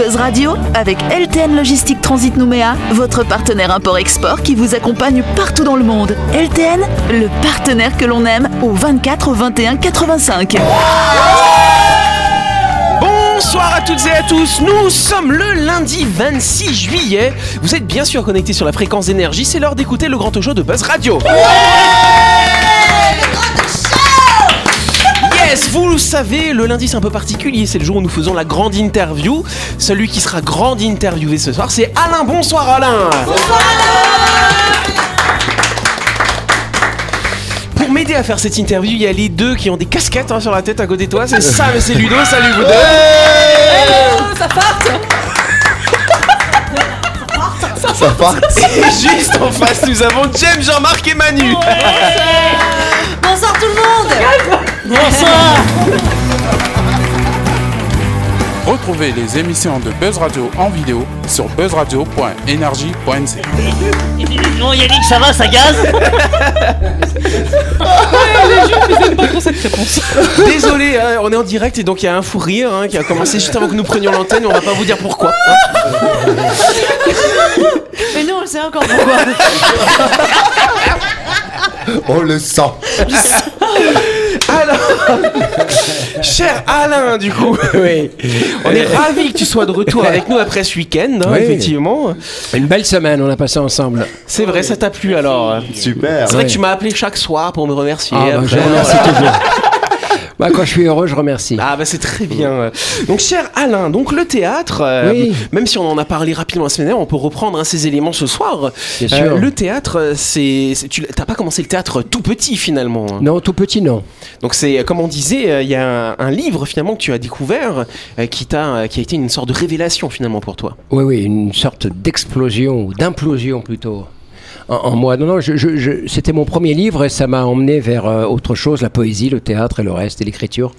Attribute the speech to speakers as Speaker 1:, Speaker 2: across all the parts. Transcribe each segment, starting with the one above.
Speaker 1: Buzz Radio avec LTN Logistique Transit Nouméa, votre partenaire import-export qui vous accompagne partout dans le monde. LTN, le partenaire que l'on aime au 24 21 85.
Speaker 2: Bonsoir à toutes et à tous, nous sommes le lundi 26 juillet. Vous êtes bien sûr connectés sur la fréquence d'énergie, c'est l'heure d'écouter le grand show de Buzz Radio. Yes, vous le savez, le lundi c'est un peu particulier, c'est le jour où nous faisons la grande interview. Celui qui sera grande interviewé ce soir, c'est Alain. Bonsoir Alain. Pour m'aider à faire cette interview, il y a les deux qui ont des casquettes hein, sur la tête à côté de toi. C'est Sam et c'est Ludo. Salut vous deux.
Speaker 3: Ça part
Speaker 2: Et juste en face, nous avons James, Jean-Marc et Manu.
Speaker 4: Bonsoir tout le monde
Speaker 5: Retrouvez les émissions de Buzz Radio en vidéo sur buzzradio.energie.nc.
Speaker 6: Non Yannick, ça va, ça gaze
Speaker 2: Désolé, hein, on est en direct et donc il y a un fou rire hein, qui a commencé juste avant que nous prenions l'antenne. On va pas vous dire pourquoi. hein.
Speaker 4: Mais nous on le sait encore pourquoi
Speaker 3: On le sent.
Speaker 2: Alors, cher Alain, du coup, on est ravis que tu sois de retour avec nous après ce week-end, hein,
Speaker 7: Oui.
Speaker 2: effectivement.
Speaker 7: Une belle semaine, on a passé ensemble.
Speaker 2: C'est vrai, ça t'a plu alors.
Speaker 3: Super.
Speaker 2: C'est vrai que tu m'as appelé chaque soir pour me remercier.
Speaker 7: Ah, bah, je remercie toujours. Bah, quand je suis heureux, je remercie.
Speaker 2: Ah bah c'est très bien. Donc cher Alain, donc le théâtre, euh,
Speaker 7: Oui.
Speaker 2: même si on en a parlé rapidement la semaine dernière, on peut reprendre hein, ces éléments ce soir.
Speaker 7: Bien sûr.
Speaker 2: le théâtre, euh, c'est, tu t'as pas commencé le théâtre tout petit finalement. hein?
Speaker 7: Non, tout petit, non.
Speaker 2: Donc c'est euh, comme on disait, euh, il y a un, un livre finalement que tu as découvert euh, qui t'a, euh, qui a été une sorte de révélation finalement pour toi.
Speaker 7: Oui, oui, une sorte d'explosion, ou d'implosion plutôt. En, en moi, non, non, je, je- je- c'était mon premier livre et ça m'a emmené vers euh, autre chose, la poésie, le théâtre et le reste, et l'écriture.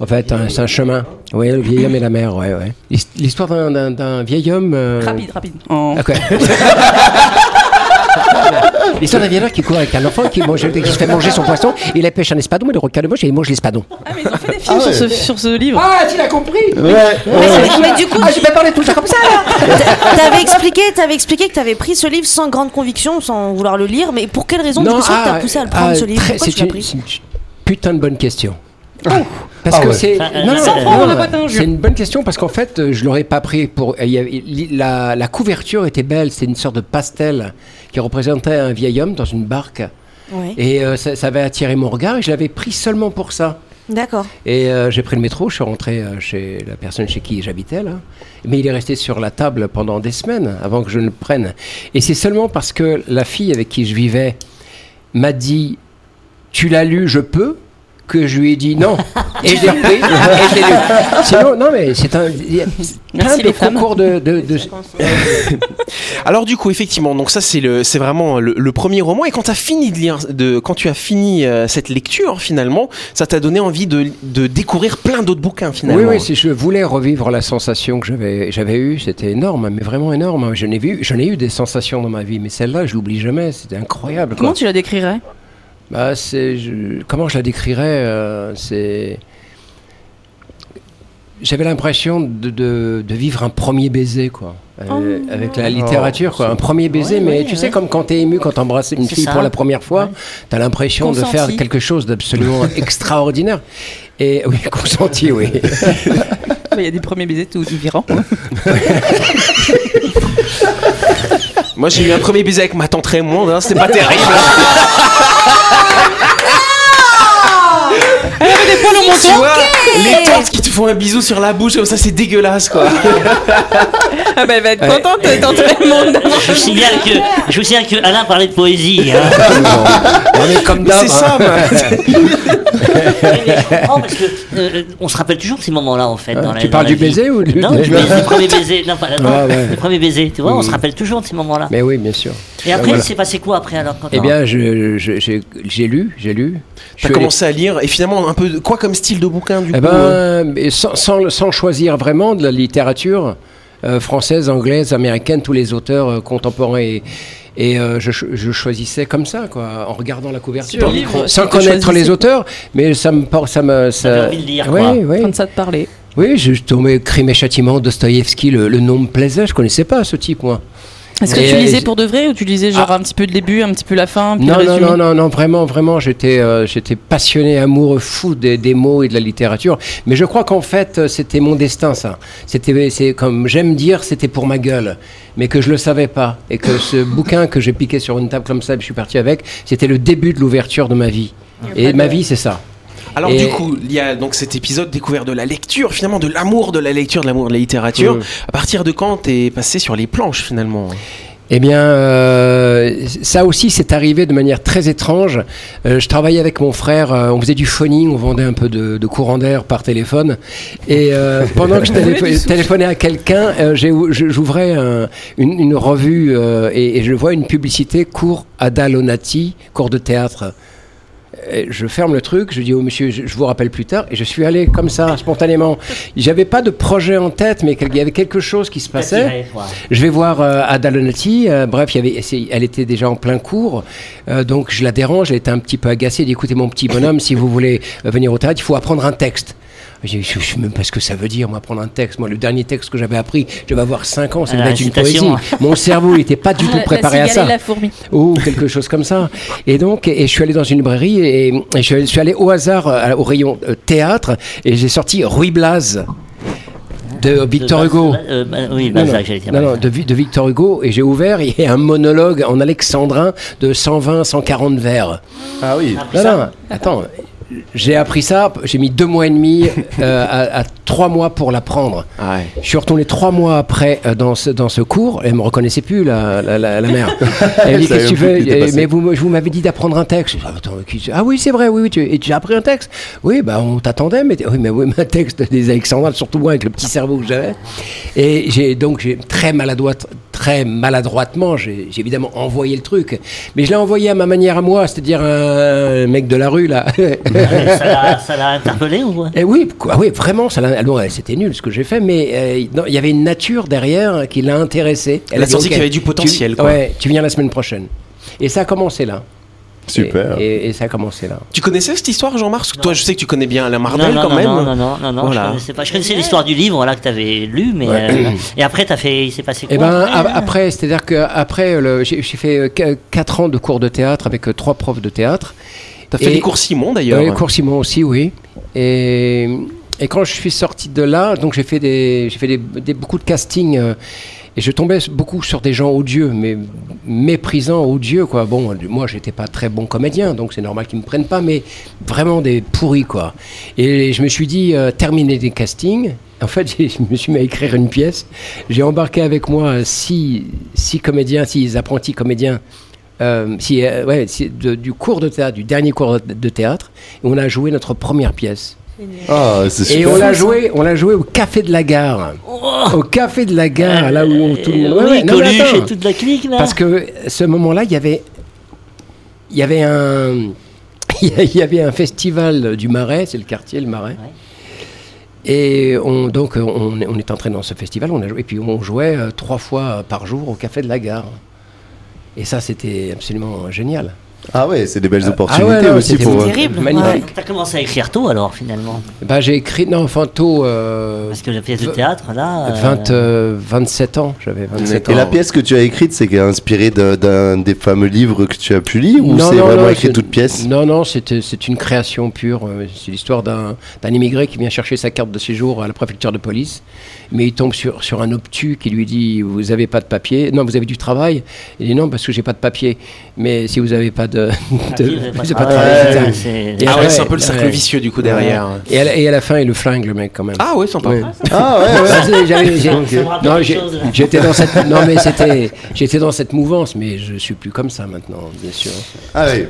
Speaker 7: En fait, c'est un chemin. Oui, le vieil homme et la mer, ouais, ouais. L'hist- L'histoire d'un- d'un d'un vieil homme. euh,
Speaker 8: Rapide, rapide.
Speaker 7: Ah, quoi. L'histoire d'un vieil homme qui court avec un enfant qui, mange, qui se fait manger son poisson. Il pêche un espadon, mais le requin le mange et il mange l'espadon.
Speaker 8: Ah, mais ils ont fait des films sur, ce, sur ce livre.
Speaker 7: Ah, tu l'as compris
Speaker 3: Ouais.
Speaker 4: mais, mais du coup,
Speaker 7: Ah, je vais parler tout ça comme ça
Speaker 4: t'avais expliqué, t'avais expliqué que t'avais pris ce livre sans grande conviction, sans vouloir le lire, mais pour quelle raison du coup, ça t'a poussé à le prendre
Speaker 7: ah,
Speaker 4: ce livre? Pourquoi tu l'as pris?
Speaker 7: une putain de bonne question. Parce
Speaker 3: Ah
Speaker 7: que
Speaker 3: ouais.
Speaker 7: c'est
Speaker 6: euh,
Speaker 7: non, non, non, c'est une bonne question parce qu'en fait euh, je l'aurais pas pris pour il y avait- li- la, la couverture était belle c'est une sorte de pastel qui représentait un vieil homme dans une barque
Speaker 4: Ouais.
Speaker 7: et euh, ça, ça avait attiré mon regard et je l'avais pris seulement pour ça
Speaker 4: D'accord.
Speaker 7: et euh, j'ai pris le métro je suis rentré euh, chez la personne chez qui j'habitais là mais il est resté sur la table pendant des semaines avant que je ne le prenne et c'est seulement parce que la fille avec qui je vivais m'a dit tu l'as lu je peux? Que je lui ai dit non et je l'ai pris et je l'ai lu sinon non mais c'est un il y a plein
Speaker 8: Merci
Speaker 7: de
Speaker 8: les femmes.
Speaker 7: concours de, de, de-
Speaker 2: Alors du coup effectivement, donc ça c'est le, c'est vraiment le, le premier roman. Et quand t'as fini de lire, de, quand tu as fini euh, cette lecture finalement, ça t'a donné envie de, de découvrir plein d'autres bouquins
Speaker 7: oui
Speaker 2: finalement.
Speaker 7: oui si je voulais revivre la sensation que j'avais j'avais eue c'était énorme mais vraiment énorme je n'ai vu j'en ai eu des sensations dans ma vie mais celle-là je l'oublie jamais c'était incroyable quoi.
Speaker 8: Comment tu la décrirais?
Speaker 7: Bah, c'est, je- comment je la décrirais euh, C'est, j'avais l'impression de, de, de vivre un premier baiser, quoi, euh, avec la littérature, quoi, un premier baiser.
Speaker 8: Ouais,
Speaker 7: mais
Speaker 8: ouais,
Speaker 7: tu sais, comme quand t'es ému quand t'embrasses une
Speaker 6: C'est
Speaker 7: fille
Speaker 6: ça.
Speaker 7: pour la première fois, t'as l'impression de faire quelque chose d'absolument extraordinaire. Et oui, consenti, oui.
Speaker 8: Il y a des premiers baisers tout différents.
Speaker 2: Moi j'ai eu un premier baiser avec ma tante Raymond, hein, c'était pas terrible. Tu vois, les tantes qui te font un bisou sur la bouche comme ça, c'est dégueulasse quoi.
Speaker 8: Ah bah elle va être contente, tante Raymond.
Speaker 6: Je vous signale que, je vous signale que Alain parlait de poésie. Hein.
Speaker 7: On est comme d'hab.
Speaker 2: c'est ça,
Speaker 7: hein.
Speaker 2: moi.
Speaker 6: Oui, mais je comprends parce que euh, on se rappelle toujours de ces moments-là en fait. dans la-
Speaker 7: tu
Speaker 6: dans
Speaker 7: parles
Speaker 6: la
Speaker 7: du
Speaker 6: vie.
Speaker 7: baiser ou du-
Speaker 6: Non, du baiser, du premier baiser. Non, pas non,
Speaker 7: Ah, ouais.
Speaker 6: le premier baiser. Tu vois, on se rappelle toujours de ces moments-là.
Speaker 7: Mais oui, bien sûr.
Speaker 6: Et après,
Speaker 7: voilà.
Speaker 6: il s'est passé quoi après alors quand
Speaker 7: Eh bien, je- je- j'ai j'ai lu, j'ai lu. Je
Speaker 2: T'as
Speaker 7: suis allé-
Speaker 2: commencé à lire et finalement un peu de- quoi comme style de bouquin du
Speaker 7: Eh
Speaker 2: coup euh?
Speaker 7: ben, mais sans, sans, sans choisir vraiment de la littérature euh, française, anglaise, américaine, tous les auteurs euh, contemporains et, et euh, je, cho- je choisissais comme ça, quoi, en regardant la couverture,
Speaker 8: livre,
Speaker 7: sans connaître les auteurs, mais ça me ça me, ça.
Speaker 6: Envie de lire,
Speaker 7: Oui,
Speaker 6: quoi.
Speaker 7: oui.
Speaker 8: Quand ça te parlait.
Speaker 7: Oui, je, je tombais Crime et Châtiment, Dostoïevski, le, le nom me plaisait, je connaissais pas ce type, moi.
Speaker 8: Est-ce que tu lisais pour de vrai ou tu lisais genre un petit peu le début, un petit peu la fin, puis
Speaker 7: Non,
Speaker 8: le
Speaker 7: non, non, non, non, vraiment, vraiment, j'étais, euh, j'étais passionné, amoureux, fou des, des mots et de la littérature. Mais je crois qu'en fait, euh, c'était mon destin, ça. C'était, c'est comme j'aime dire, c'était pour ma gueule, mais que je le savais pas, et que ce bouquin que j'ai piqué sur une table comme ça, je suis parti avec, c'était le début de l'ouverture de ma vie. Et ma vie, c'est ça.
Speaker 2: Alors
Speaker 7: Et-
Speaker 2: du coup, il y a donc cet épisode découvert de la lecture, finalement de l'amour de la lecture, de l'amour de la littérature.
Speaker 7: Mm.
Speaker 2: À partir de quand t'es passé sur les planches finalement?
Speaker 7: Eh bien, euh, ça aussi, c'est arrivé de manière très étrange. Euh, je travaillais avec mon frère, euh, on faisait du phoning, on vendait un peu de, de courant d'air par téléphone. Et pendant que je télépho- téléphonais à quelqu'un, j'ouvrais un- une, une revue et, et je vois une publicité cours Ada Lonati, cours de théâtre. Je ferme le truc, je dis au monsieur, je, je vous rappelle plus tard, et je suis allé comme ça, spontanément. J'avais pas de projet en tête, mais il y avait quelque chose qui se passait. Je vais voir euh, Ada Lonati. euh, bref, il y avait, elle était déjà en plein cours. euh, donc je la dérange. Elle était un petit peu agacée. Elle dit écoutez, mon petit bonhomme, si vous voulez venir au théâtre, il faut apprendre un texte. Je ne sais même pas ce que ça veut dire, moi, apprendre un texte. Moi, le dernier texte que j'avais appris, je vais avoir 5 ans, ça
Speaker 6: Ah,
Speaker 7: devait être une poésie. Mon cerveau n'était pas du tout préparé
Speaker 8: la
Speaker 7: à ça
Speaker 8: et la fourmi.
Speaker 7: ou quelque chose comme ça. Et donc, et je suis allé dans une librairie et, et je, suis allé, je suis allé au hasard euh, au rayon euh, théâtre et j'ai sorti Ruy Blas de Victor Hugo.
Speaker 6: euh, bah, oui,
Speaker 7: Non, de, Vi- de Victor Hugo et j'ai ouvert il y a un monologue en alexandrin de 120 140 vers.
Speaker 3: Ah oui.
Speaker 7: Non, non, attends. J'ai appris ça, j'ai mis deux mois et demi euh, à, à trois mois pour l'apprendre.
Speaker 2: Ah ouais.
Speaker 7: Je suis retourné trois mois après euh, dans, ce, dans ce cours. Elle me reconnaissait plus, la, la, la, la mère. Elle me dit Qu'est-ce que tu
Speaker 3: passé.
Speaker 7: Mais vous, me- vous m'avez dit d'apprendre un texte. Ah, attends, qui- ah oui, c'est vrai, oui, oui. Tu, et tu as appris un texte? Oui, bah, on t'attendait. Mais, oui, mais oui, mais un texte des Alexandrins, surtout moi avec le petit cerveau que j'avais. Et j'ai donc très maladroite, très maladroitement, j'ai j'ai évidemment envoyé le truc. Mais je l'ai envoyé à ma manière à moi, c'est-à-dire un mec de la rue, là.
Speaker 6: Ça l'a- interpellé ou quoi?
Speaker 7: Eh oui, quoi, oui, vraiment, ça l'a- bon, c'était nul ce que j'ai fait, mais euh, il y avait une nature derrière qui l'a intéressé.
Speaker 2: Elle a
Speaker 7: dit,
Speaker 2: senti qu'il y avait du potentiel,
Speaker 7: Tu,
Speaker 2: quoi.
Speaker 7: Ouais, tu viens la semaine prochaine. Et ça a commencé là.
Speaker 3: Super.
Speaker 7: Et, et- et ça a commencé là.
Speaker 2: Tu connaissais cette histoire, Jean-Marc? Toi, je sais que tu connais bien la
Speaker 6: non, non,
Speaker 2: quand
Speaker 6: non,
Speaker 2: même.
Speaker 6: non, non, non, non, non,
Speaker 2: Voilà.
Speaker 6: je connaissais pas. Je connaissais l'histoire du livre là que tu avais lu, mais
Speaker 7: Ouais.
Speaker 6: euh, et après t'as fait, il s'est passé quoi
Speaker 7: Et ben
Speaker 6: après,
Speaker 7: c'est-à-dire que après, le- j'ai fait 4 ans de cours de théâtre avec euh, trois profs de théâtre.
Speaker 2: T'as fait
Speaker 7: Et-
Speaker 2: les cours Simon d'ailleurs.
Speaker 7: Oui, cours Simon aussi, oui. Et, et quand je suis sorti de là, donc j'ai fait des, j'ai fait des, des- beaucoup de castings. euh, et je tombais beaucoup sur des gens odieux, mais méprisants, odieux, quoi. Bon, moi, j'étais pas très bon comédien, donc c'est normal qu'ils me prennent pas, mais vraiment des pourris, quoi. Et je me suis dit, euh, terminer des castings. En fait, je me suis mis à écrire une pièce. J'ai embarqué avec moi six, six comédiens, six apprentis comédiens euh, si, euh, ouais, si- de- du cours de théâtre, du dernier cours de, théâtre, et on a joué notre première pièce.
Speaker 3: Ah, c'est
Speaker 7: Et
Speaker 3: super.
Speaker 7: on l'a joué, on l'a joué au café de la gare. Au café de la gare, là où on- tout le monde.
Speaker 6: Oui,
Speaker 7: ouais, non, attends.
Speaker 6: et toute la clique là.
Speaker 7: Parce que ce moment-là, il y avait, il y avait un, il y avait un festival du Marais, c'est le quartier, le Marais. Et on, donc on, on est entré dans ce festival, on a joué, et puis on jouait euh, trois fois par jour au café de la gare. Et ça, c'était absolument génial.
Speaker 3: Ah ouais, c'est des belles
Speaker 7: Ah
Speaker 3: opportunités
Speaker 7: ouais, non,
Speaker 3: aussi pour. euh,
Speaker 4: terrible.
Speaker 7: Magnifique.
Speaker 6: T'as commencé à écrire tôt alors finalement,
Speaker 7: Bah, j'ai écrit, non, enfin tôt, euh,
Speaker 6: parce que la pièce de théâtre là. euh,
Speaker 7: 20, euh, 27 ans, j'avais 27 ans.
Speaker 3: Et la pièce que tu as écrite, c'est inspirée d'un- d'un des fameux livres que tu as pu lire ou
Speaker 7: Non,
Speaker 3: c'est
Speaker 7: non,
Speaker 3: vraiment
Speaker 7: non,
Speaker 3: écrit
Speaker 7: c'est-
Speaker 3: toute pièce
Speaker 7: Non, non, c'était- c'est une création pure. euh, C'est l'histoire d'un d'un immigré qui vient chercher sa carte de séjour à la préfecture de police, mais il tombe sur, sur un obtus qui lui dit Vous avez pas de papier Non, vous avez du travail Il dit Non, parce que j'ai pas de papier. Mais si vous avez pas de. de-
Speaker 6: vous
Speaker 7: vous pas
Speaker 6: travail,
Speaker 7: c'est Et
Speaker 2: Ah ouais, c'est un peu le cercle
Speaker 7: ouais.
Speaker 2: vicieux du coup derrière.
Speaker 7: Et à, la, et à la fin, il le flingue, le mec, quand même.
Speaker 2: Ah ouais, sympa.
Speaker 7: Ouais.
Speaker 3: Ah ouais, ouais.
Speaker 7: J'étais dans cette non mais c'était j'étais dans cette mouvance mais je suis plus comme ça maintenant bien sûr
Speaker 3: Ah ouais.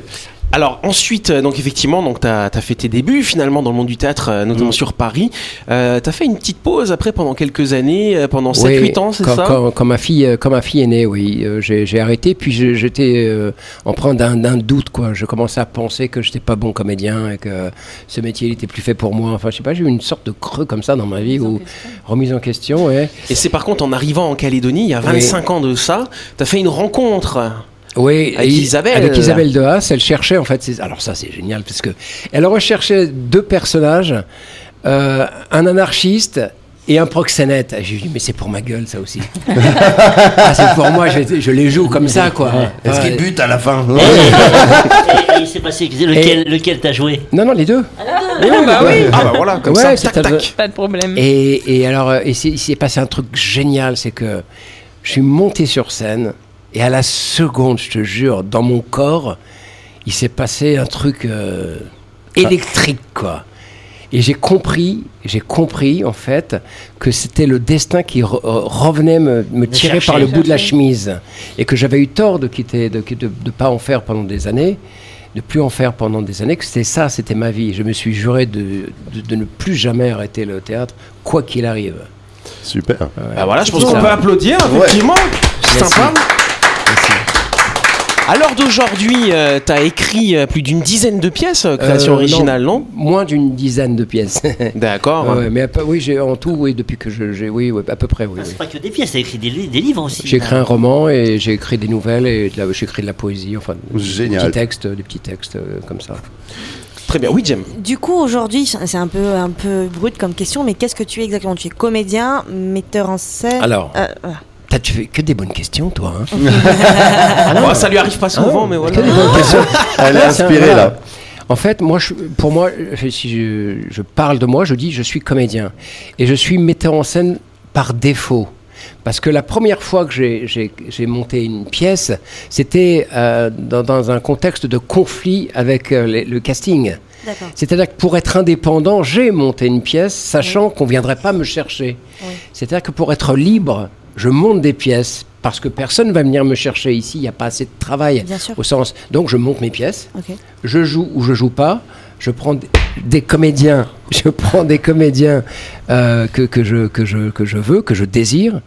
Speaker 2: Alors ensuite, euh, donc effectivement, donc t'as as fait tes débuts finalement dans le monde du théâtre, euh, notamment
Speaker 7: Mm.
Speaker 2: sur Paris. Euh, t'as fait une petite pause après pendant quelques années, euh, pendant 7-8 ans, c'est
Speaker 7: quand,
Speaker 2: ça?
Speaker 7: quand, quand ma fille quand ma fille est née oui. J'ai arrêté puis j'étais euh, empreint d'un d'un doute quoi. Je commençais à penser que j'étais pas bon comédien et que ce métier il était plus fait pour moi. Enfin je sais pas j'ai eu une sorte de creux comme ça dans ma vie ou remise en question ouais.
Speaker 2: Et c'est par contre en arrivant en Calédonie, il y a 25 ans de ça, t'as fait une rencontre.
Speaker 7: Oui,
Speaker 2: Avec
Speaker 7: et-
Speaker 2: Isabelle.
Speaker 7: Avec Isabelle de Haas, elle cherchait en fait. Alors ça, c'est génial parce que elle recherchait deux personnages euh, un anarchiste et un proxénète. J'ai dit, mais c'est pour ma gueule, ça aussi. ah, c'est pour moi, je, je, les joue comme ça, quoi.
Speaker 3: Est-ce qu'il bute à la fin
Speaker 6: Et, et il s'est passé lequel, lequel t'as joué?
Speaker 7: Non, non, les deux.
Speaker 8: Oui, bah oui.
Speaker 2: Ah bah voilà, comme
Speaker 7: Ouais,
Speaker 2: ça, tac, tac.
Speaker 8: Pas de problème.
Speaker 7: Et, et alors, euh, et c'est- il s'est passé un truc génial, c'est que je suis monté sur scène et à la seconde, je te jure, dans mon corps, il s'est passé un truc euh, électrique, quoi. Et j'ai compris, j'ai compris en fait que c'était le destin qui re- euh, revenait me, me tirer
Speaker 6: chercher.
Speaker 7: par le bout de la chemise et que j'avais eu tort de quitter, de de, de pas en faire pendant des années, de plus en faire pendant des années. Que c'était ça, c'était ma vie. Je me suis juré de, de, de ne plus jamais arrêter le théâtre, quoi qu'il arrive.
Speaker 3: Super.
Speaker 2: Bah voilà, je pense qu'on peut applaudir, effectivement. C'est
Speaker 7: Merci.
Speaker 2: sympa. L'heure d'aujourd'hui, euh, t'as écrit euh, plus d'une dizaine de pièces, euh, création
Speaker 7: Euh,
Speaker 2: originale, non,
Speaker 7: Moins d'une dizaine de pièces.
Speaker 2: D'accord.
Speaker 7: Ouais, mais à peu- oui, j'ai en tout, oui, depuis que j'ai, oui, ouais, à peu près, oui.
Speaker 6: Ah,
Speaker 7: oui.
Speaker 6: C'est pas que des pièces, t'as écrit des, li- des livres aussi.
Speaker 7: J'ai écrit un roman et j'ai écrit des nouvelles et de la- j'ai écrit de la poésie, enfin,
Speaker 3: Génial.
Speaker 7: des petits textes, des petits textes euh, comme ça.
Speaker 2: Très bien. Oui, Jem.
Speaker 4: Du coup, aujourd'hui, c'est un peu, un peu brut comme question, mais qu'est-ce que tu es exactement? Tu es comédien, metteur en scène?
Speaker 7: Alors,
Speaker 4: Euh, voilà.
Speaker 7: T'as, tu fais que des bonnes questions, toi. Hein
Speaker 2: Bon, ça lui arrive pas souvent, mais voilà.
Speaker 7: Que des bonnes questions.
Speaker 3: Elle est
Speaker 7: un-
Speaker 3: inspirée là.
Speaker 7: En fait, moi, je- pour moi, je- si je, je parle de moi, je dis je suis comédien. Et je suis metteur en scène par défaut. Parce que la première fois que j'ai- monté une pièce, c'était euh, dans, dans un contexte de conflit avec euh, les- le casting. C'est-à-dire que pour être indépendant, j'ai monté une pièce, sachant qu'on ne viendrait pas me chercher.
Speaker 4: Oui.
Speaker 7: C'est-à-dire que pour être libre, je monte des pièces, parce que personne ne va venir me chercher ici, il n'y a pas assez de travail.
Speaker 4: Bien sûr.
Speaker 7: Au sens, donc je monte mes pièces, je joue ou je joue pas, je prends des- des comédiens, je prends des comédiens euh, que, que, je, que, je, que je veux, que je désire,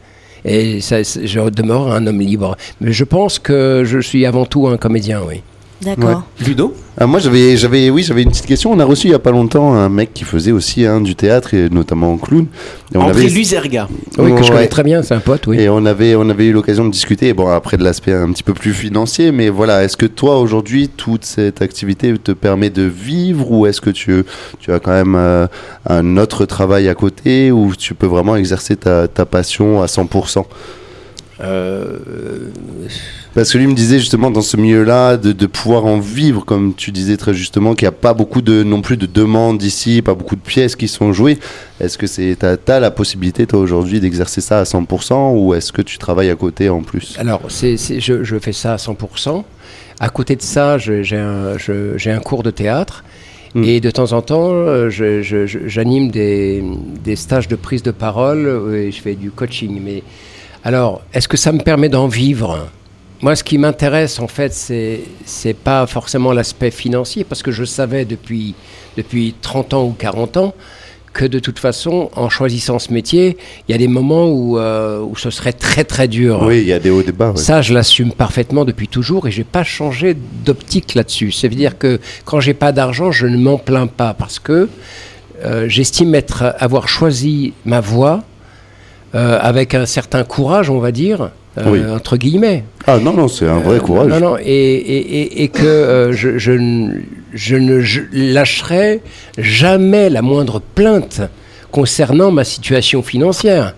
Speaker 7: et ça, je demeure un homme libre. Mais je pense que je suis avant tout un comédien, oui.
Speaker 4: D'accord.
Speaker 2: Ludo
Speaker 3: Ah, moi j'avais j'avais oui j'avais une petite question. On a reçu il y a pas longtemps un mec qui faisait aussi hein, du théâtre et notamment en clown. Et on
Speaker 2: André
Speaker 3: avait
Speaker 2: Luzerga.
Speaker 7: Oui, que je
Speaker 3: Ouais.
Speaker 7: connais très bien, c'est un pote, oui.
Speaker 3: Et on avait, on avait eu l'occasion de discuter, bon, après de l'aspect un petit peu plus financier, mais voilà, est-ce que toi, aujourd'hui, toute cette activité te permet de vivre ou est-ce que tu, tu as quand même euh, un autre travail à côté où tu peux vraiment exercer ta, ta passion à 100%
Speaker 7: Euh,
Speaker 3: Parce que lui me disait justement dans ce milieu-là de, de pouvoir en vivre, comme tu disais très justement, qu'il n'y a pas beaucoup de non plus de demandes ici, pas beaucoup de pièces qui sont jouées. Est-ce que c'est t'as, t'as la possibilité toi aujourd'hui d'exercer ça à 100% ou est-ce que tu travailles à côté en plus?
Speaker 7: Alors, c'est, je, je fais ça à 100%. À côté de ça, j'ai, un, cours de théâtre.
Speaker 3: Mm.
Speaker 7: Et de temps en temps, euh, j'anime des, des stages de prise de parole et je fais du coaching. Mais alors, est-ce que ça me permet d'en vivre? Moi, ce qui m'intéresse, en fait, c'est, c'est pas forcément l'aspect financier, parce que je savais depuis, depuis 30 ans ou 40 ans que de toute façon, en choisissant ce métier, il y a des moments où, euh, où ce serait très très dur.
Speaker 3: Oui, il y a des hauts et des bas. ouais.
Speaker 7: Ça, je l'assume parfaitement depuis toujours et j'ai pas changé d'optique là-dessus. Ça veut dire que quand j'ai pas d'argent, je ne m'en plains pas parce que euh, j'estime être, avoir choisi ma voie euh, avec un certain courage, on va dire, euh,
Speaker 3: Oui.
Speaker 7: entre guillemets.
Speaker 3: Ah non, non, c'est un vrai
Speaker 7: Euh,
Speaker 3: courage.
Speaker 7: Non, non, et, et, et, et que je, je, ne- je ne je lâcherai jamais la moindre plainte concernant ma situation financière.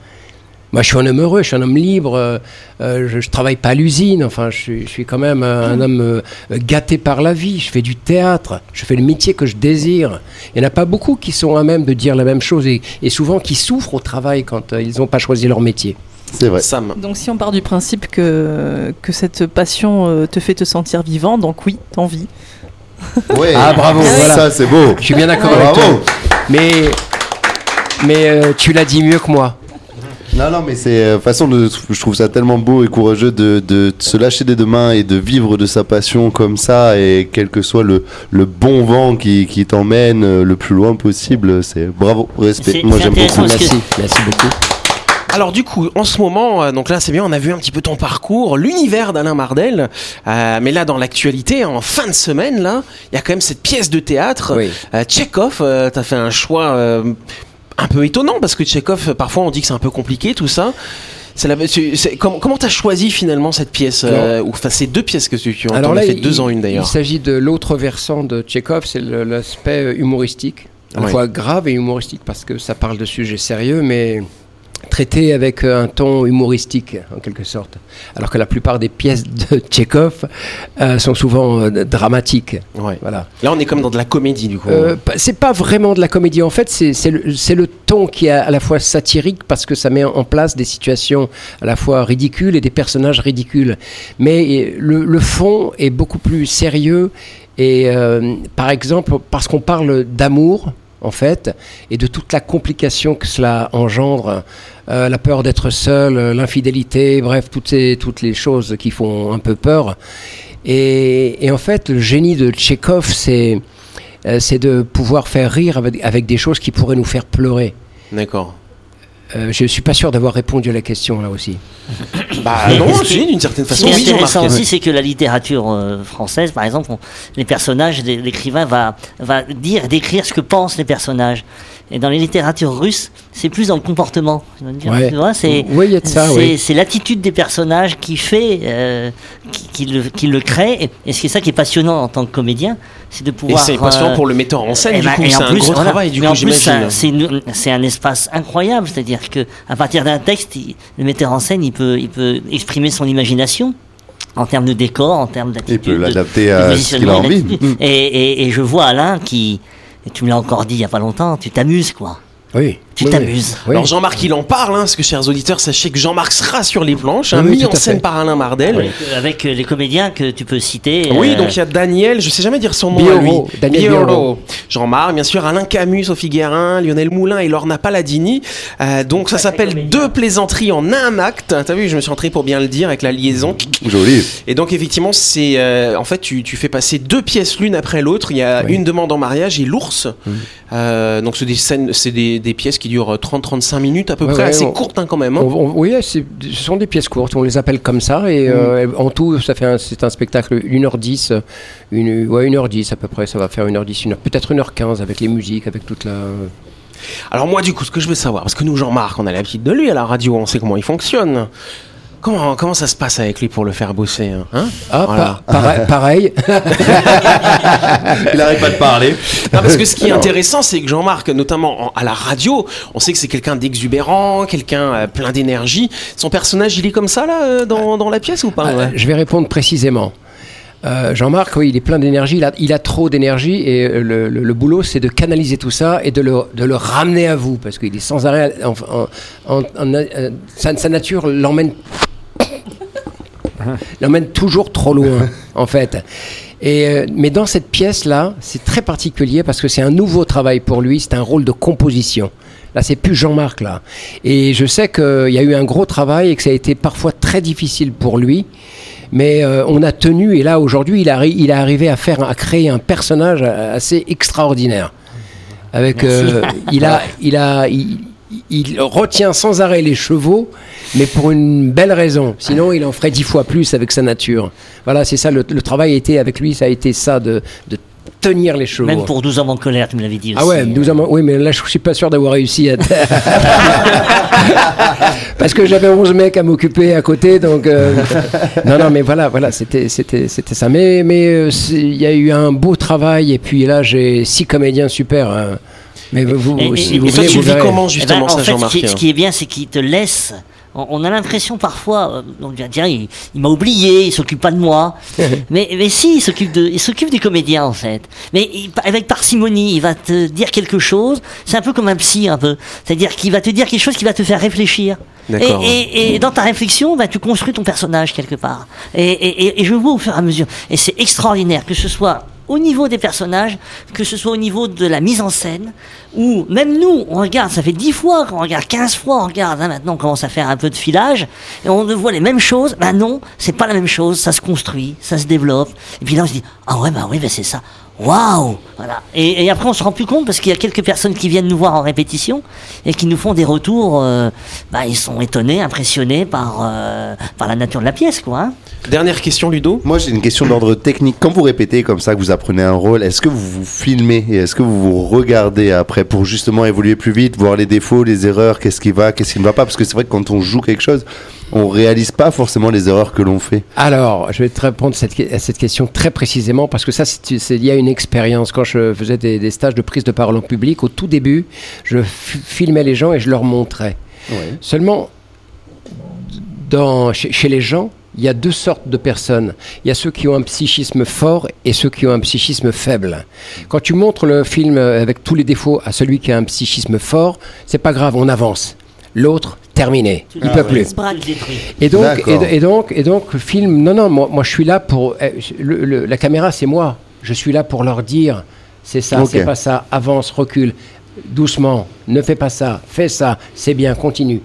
Speaker 7: Moi, je suis un homme heureux, je suis un homme libre, euh, euh, je, ne travaille pas à l'usine, enfin, je suis, je suis quand même un, un homme euh, gâté par la vie, je fais du théâtre, je fais le métier que je désire. Il n'y en a pas beaucoup qui sont à même de dire la même chose et, et souvent qui souffrent au travail quand euh, ils n'ont pas choisi leur métier.
Speaker 3: C'est vrai.
Speaker 2: Sam.
Speaker 8: Donc si on part du principe que, que cette passion euh, te fait te sentir vivant, donc oui, t'en vis.
Speaker 3: Ouais.
Speaker 7: Ah, bravo, voilà.
Speaker 3: Ça, c'est beau.
Speaker 7: Je suis bien d'accord avec
Speaker 3: Bravo.
Speaker 7: toi. Mais, mais euh, tu l'as dit mieux que moi.
Speaker 3: Non, non, mais c'est euh, de toute façon, de- je trouve ça tellement beau et courageux de, de se lâcher des deux mains et de vivre de sa passion comme ça et quel que soit le, le bon vent qui, qui t'emmène euh, le plus loin possible. C'est bravo, respect. Moi, j'aime beaucoup.
Speaker 6: que-
Speaker 7: Merci, merci beaucoup.
Speaker 2: Alors du coup, en ce moment, euh, donc là c'est bien, on a vu un petit peu ton parcours, l'univers d'Alain Mardel, euh, mais là dans l'actualité, en fin de semaine, là, il y a quand même cette pièce de théâtre,
Speaker 7: Oui.
Speaker 2: euh, Tchekhov, euh, t'as fait un choix euh, un peu étonnant, parce que Tchekhov, parfois on dit que c'est un peu compliqué tout ça. La- comment comment t'as choisi finalement cette pièce euh, ou enfin ces deux pièces que tu, tu en as fait
Speaker 7: il-
Speaker 2: deux en une
Speaker 7: Il
Speaker 2: d'ailleurs.
Speaker 7: s'agit de l'autre versant de Tchekhov, c'est l'aspect humoristique. à la
Speaker 2: Ouais.
Speaker 7: fois grave et humoristique, parce que ça parle de sujets sérieux, mais traité avec un ton humoristique, en quelque sorte. Alors que la plupart des pièces de Tchekhov euh, sont souvent euh, dramatiques.
Speaker 2: Ouais.
Speaker 7: Voilà.
Speaker 2: Là, on est comme dans de la comédie, du coup.
Speaker 7: Euh, c'est pas vraiment de la comédie. En fait, c'est c'est le, c'est le ton qui est à la fois satirique parce que ça met en place des situations à la fois ridicules et des personnages ridicules. Mais euh, le, le fond est beaucoup plus sérieux. Et euh, par exemple, parce qu'on parle d'amour, en fait, et de toute la complication que cela engendre, euh, la peur d'être seul, euh, l'infidélité, bref, toutes, ces, toutes les choses qui font un peu peur. Et, en fait, le génie de Tchekhov, c'est euh, c'est de pouvoir faire rire avec, avec des choses qui pourraient nous faire pleurer.
Speaker 2: D'accord.
Speaker 7: Euh, je suis pas sûr d'avoir répondu à la question là aussi.
Speaker 2: Bah non,
Speaker 6: ce
Speaker 2: si, d'une certaine
Speaker 6: Ce
Speaker 2: façon,
Speaker 6: qui est intéressant aussi, c'est que la littérature euh, française, par exemple, on- les personnages, l'écrivain va, va dire, décrire ce que pensent les personnages. Et dans les littératures russes, c'est plus dans le comportement.
Speaker 7: Ouais.
Speaker 6: C'est
Speaker 7: Oui, il y a de ça,
Speaker 6: c'est-
Speaker 7: oui.
Speaker 6: c'est l'attitude des personnages qui fait, euh, qui, qui le, qui le crée. Et, et c'est ça qui est passionnant en tant que comédien, c'est de
Speaker 2: Et
Speaker 6: pouvoir.
Speaker 2: c'est passionnant
Speaker 6: euh,
Speaker 2: pour le metteur en scène,
Speaker 6: et
Speaker 2: du
Speaker 6: ben-
Speaker 2: coup,
Speaker 6: et
Speaker 2: c'est
Speaker 6: en
Speaker 2: un
Speaker 6: plus,
Speaker 2: gros
Speaker 6: voilà.
Speaker 2: travail, du
Speaker 6: Mais
Speaker 2: coup, j'imagine.
Speaker 6: c'est un espace incroyable, c'est-à-dire que à partir d'un texte, il- le metteur en scène, il peut, il peut exprimer son imagination en termes de décor, en termes d'attitude.
Speaker 3: Il peut l'adapter à ce qu'il a envie.
Speaker 6: Et, et- et je vois Alain qui, tu me l'as encore dit il y a pas longtemps, tu t'amuses quoi.
Speaker 7: Oui.
Speaker 6: Tu
Speaker 7: Oui,
Speaker 6: t'amuses.
Speaker 7: oui.
Speaker 2: Alors Jean-Marc, il en parle, hein, parce que chers auditeurs, sachez que Jean-Marc sera sur les planches, hein,
Speaker 7: Oui,
Speaker 2: mis en scène
Speaker 7: fait.
Speaker 2: par Alain Mardel.
Speaker 6: Avec, euh, avec, euh, les comédiens que tu peux citer.
Speaker 2: Oui,
Speaker 6: euh,
Speaker 2: donc il y a Daniel, je sais jamais dire son nom
Speaker 7: Bioro,
Speaker 2: à lui.
Speaker 7: Daniel Bioro.
Speaker 2: Jean-Marc, bien sûr, Alain Camus, Sophie Guérin, Lionel Moulin et Lorna Paladini. Euh, donc ça s'appelle Deux plaisanteries en un acte. T'as vu, je me suis entré pour bien le dire avec la liaison.
Speaker 3: Joli.
Speaker 2: Et donc effectivement, c'est euh, en fait tu, tu fais passer deux pièces l'une après l'autre. Il y a
Speaker 7: Oui.
Speaker 2: une demande en mariage et l'ours. Euh, donc c'est des scènes, c'est des, des pièces qui durent 30-35 minutes à peu
Speaker 7: Ouais,
Speaker 2: près,
Speaker 7: ouais,
Speaker 2: assez
Speaker 7: on-
Speaker 2: courtes hein, quand même. hein.
Speaker 7: On- on- oui, ce sont des pièces courtes, on les appelle comme ça, et euh, en tout, ça fait c'est un spectacle 1h10, euh, une, ouais, 1h10 à peu près, ça va faire 1h10, une heure- peut-être 1h15 avec les musiques, avec toute la...
Speaker 2: Alors moi du coup, ce que je veux savoir, parce que nous Jean-Marc, on a l'habitude de lui à la radio, on sait comment il fonctionne. Comment, comment ça se passe avec lui pour le faire bosser hein, hein
Speaker 7: Ah,
Speaker 2: Voilà.
Speaker 7: pa- pareil, pareil.
Speaker 3: Il arrête pas de parler.
Speaker 2: Non, parce que ce qui est intéressant, c'est que Jean-Marc, notamment en- à la radio, on sait que c'est quelqu'un d'exubérant, quelqu'un euh, plein d'énergie. Son personnage, il est comme ça là euh, dans, dans la pièce ou pas
Speaker 7: Ah,
Speaker 2: ouais
Speaker 7: Je vais répondre précisément. Euh, Jean-Marc, oui, il est plein d'énergie, il a, il a trop d'énergie et le, le- le boulot, c'est de canaliser tout ça et de le, de le ramener à vous parce qu'il est sans arrêt. en- en- en- en- sa, sa nature l'emmène l'emmène toujours trop loin, en fait. Et, euh, mais dans cette pièce-là, c'est très particulier parce que c'est un nouveau travail pour lui, c'est un rôle de composition. Là, c'est plus Jean-Marc, là. Et je sais qu'il y a eu un gros travail et que ça a été parfois très difficile pour lui. Mais euh, on a tenu, et là, aujourd'hui, il, a arri- il est arrivé à, faire, à créer un personnage euh, assez extraordinaire. Avec, euh, il, a, il, a, il, il retient sans arrêt les chevaux, mais pour une belle raison. Sinon, il en ferait dix fois plus avec sa nature. Voilà, c'est ça, le, le travail a été avec lui, ça a été ça, de, de tenir les chevaux.
Speaker 6: Même pour 12 hommes en colère, tu me l'avais dit aussi.
Speaker 7: Ah ouais, 12 hommes- oui, mais là, je suis pas sûr d'avoir réussi à. Parce que j'avais 11 mecs à m'occuper à côté, donc. euh, Non, non, mais voilà, voilà, c'était, c'était, c'était ça. Mais, mais euh, il y a eu un beau travail, et puis là, j'ai six comédiens super. hein. Mais vous,
Speaker 6: Et- et-
Speaker 7: si
Speaker 6: et
Speaker 7: vous
Speaker 2: Et toi,
Speaker 7: voulez,
Speaker 2: tu
Speaker 7: vous
Speaker 2: le vis
Speaker 7: verrez.
Speaker 2: comment
Speaker 6: Eh ben,
Speaker 2: justement
Speaker 6: en
Speaker 2: ça,
Speaker 6: fait,
Speaker 2: Jean-Marc
Speaker 6: ce, qui, ce qui est bien, c'est qu'il te laisse. On, on a l'impression parfois, euh, on va dire, il, il m'a oublié, il s'occupe pas de moi. mais, mais si, il s'occupe de, il s'occupe des comédiens en fait. Mais il- avec parcimonie, il va te dire quelque chose. C'est un peu comme un psy un peu. C'est-à-dire qu'il va te dire quelque chose qui va te faire réfléchir. Et,
Speaker 2: D'accord.
Speaker 6: et- et dans ta réflexion, bah, tu construis ton personnage quelque part. Et, et- et- et je vois au fur et à mesure. Et c'est extraordinaire que ce soit au niveau des personnages, que ce soit au niveau de la mise en scène, où même nous, on regarde, ça fait 10 fois qu'on regarde, 15 fois on regarde, hein, maintenant on commence à faire un peu de filage, et on voit les mêmes choses, ben non, c'est pas la même chose, ça se construit, ça se développe, et puis là on se dit, ah ouais, bah oui, bah c'est ça. Waouh Voilà. Et, et après, on se rend plus compte parce qu'il y a quelques personnes qui viennent nous voir en répétition et qui nous font des retours. euh, bah, ils sont étonnés, impressionnés par, euh, par la nature de la pièce, quoi. hein.
Speaker 2: Dernière question, Ludo.
Speaker 3: Moi, j'ai une question d'ordre technique. Quand vous répétez comme ça, que vous apprenez un rôle, est-ce que vous vous filmez et est-ce que vous vous regardez après pour justement évoluer plus vite, voir les défauts, les erreurs, qu'est-ce qui va, qu'est-ce qui ne va pas? Parce que c'est vrai que quand on joue quelque chose, on réalise pas forcément les erreurs que l'on fait
Speaker 7: Alors, je vais te répondre cette, à cette question très précisément parce que ça, c'est lié à une expérience. Quand je faisais des, stages de prise de parole en public, au tout début, je filmais les gens et je leur montrais. Seulement, dans, chez, les gens, il y a deux sortes de personnes. Il y a ceux qui ont un psychisme fort et ceux qui ont un psychisme faible. Quand tu montres le film avec tous les défauts à celui qui a un psychisme fort, c'est pas grave, on avance. L'autre, terminé. Il ne peut plus. Et donc, et, donc, et donc, film. Non, non, moi, moi je suis là pour. Eh, la caméra, c'est moi. Je suis là pour leur dire, c'est ça, c'est pas ça. Avance, recule, doucement. Ne fais pas ça. Fais ça. C'est bien. Continue.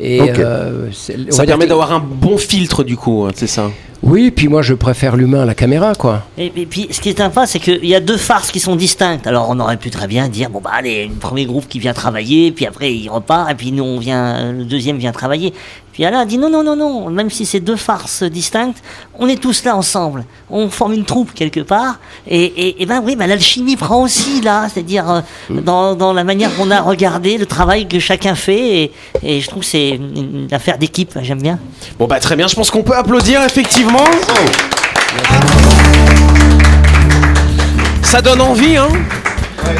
Speaker 2: Et euh, ça permet d'avoir un bon filtre du coup, hein, c'est ça.
Speaker 7: Oui, puis moi je préfère l'humain à la caméra, quoi.
Speaker 6: Et, puis ce qui est sympa, c'est qu'il y a deux farces qui sont distinctes. Alors on aurait pu très bien dire, bon bah allez, un premier groupe qui vient travailler, puis après il repart, et puis nous on vient, le deuxième vient travailler. Puis Alain a dit non, non, non, non, même si c'est deux farces distinctes, on est tous là ensemble. On forme une troupe quelque part. Et, et, ben oui, ben l'alchimie prend aussi là, c'est-à-dire euh, dans, dans, la manière qu'on a regardé le travail que chacun fait. Et, et je trouve que c'est une, affaire d'équipe, j'aime bien.
Speaker 2: Bon bah très bien, je pense qu'on peut applaudir effectivement. Ça donne envie, hein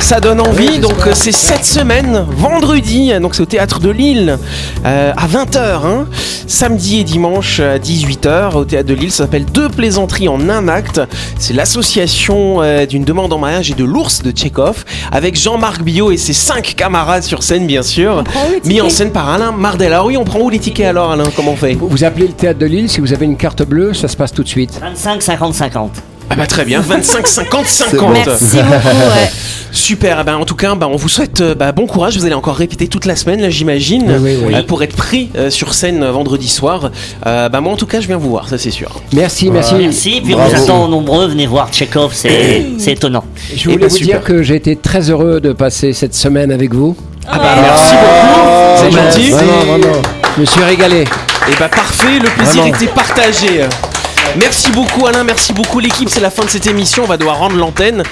Speaker 2: ça donne envie. Donc euh, c'est cette semaine, vendredi, donc c'est au théâtre de Lille euh, à 20h. Hein. Samedi et dimanche à 18h au théâtre de Lille. Ça s'appelle Deux plaisanteries en un acte. C'est l'association euh, d'une demande en mariage et de l'ours de Tchekhov avec Jean-Marc Billot et ses cinq camarades sur scène, bien sûr. Mis en scène par Alain Mardel. Alors oui, on prend où les tickets alors, Alain Comment on fait?
Speaker 7: Vous appelez le théâtre de Lille. Si vous avez une carte bleue, ça se passe tout de suite.
Speaker 6: 25 50 50.
Speaker 2: Ah bah très bien, 25, 50, 50.
Speaker 4: Merci beaucoup, ouais.
Speaker 2: Super, eh ben, en tout cas, bah, on vous souhaite euh, bah, bon courage. Vous allez encore répéter toute la semaine, là, j'imagine, euh, pour être pris euh, sur scène vendredi soir. bah, moi, en tout cas, je viens vous voir, ça c'est sûr.
Speaker 7: Merci, merci.
Speaker 6: Merci, puis Bravo. on vous attend nombreux, venez voir Tchekhov, c'est étonnant.
Speaker 7: Je voulais eh vous dire que j'ai été très heureux de passer cette semaine avec vous.
Speaker 2: Ah bah, merci beaucoup, c'est gentil.
Speaker 7: Je me suis régalé.
Speaker 2: Et bah parfait, le plaisir était partagé. Merci beaucoup Alain, merci beaucoup l'équipe. C'est la fin de cette émission. On va devoir rendre l'antenne.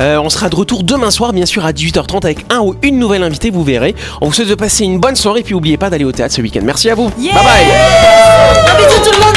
Speaker 2: Euh, on sera de retour demain soir, bien sûr, à 18h30 avec un ou une nouvelle invitée. Vous verrez. On vous souhaite de passer une bonne soirée. Puis n'oubliez pas d'aller au théâtre ce week-end. Merci à vous. bye bye.
Speaker 4: tout le monde.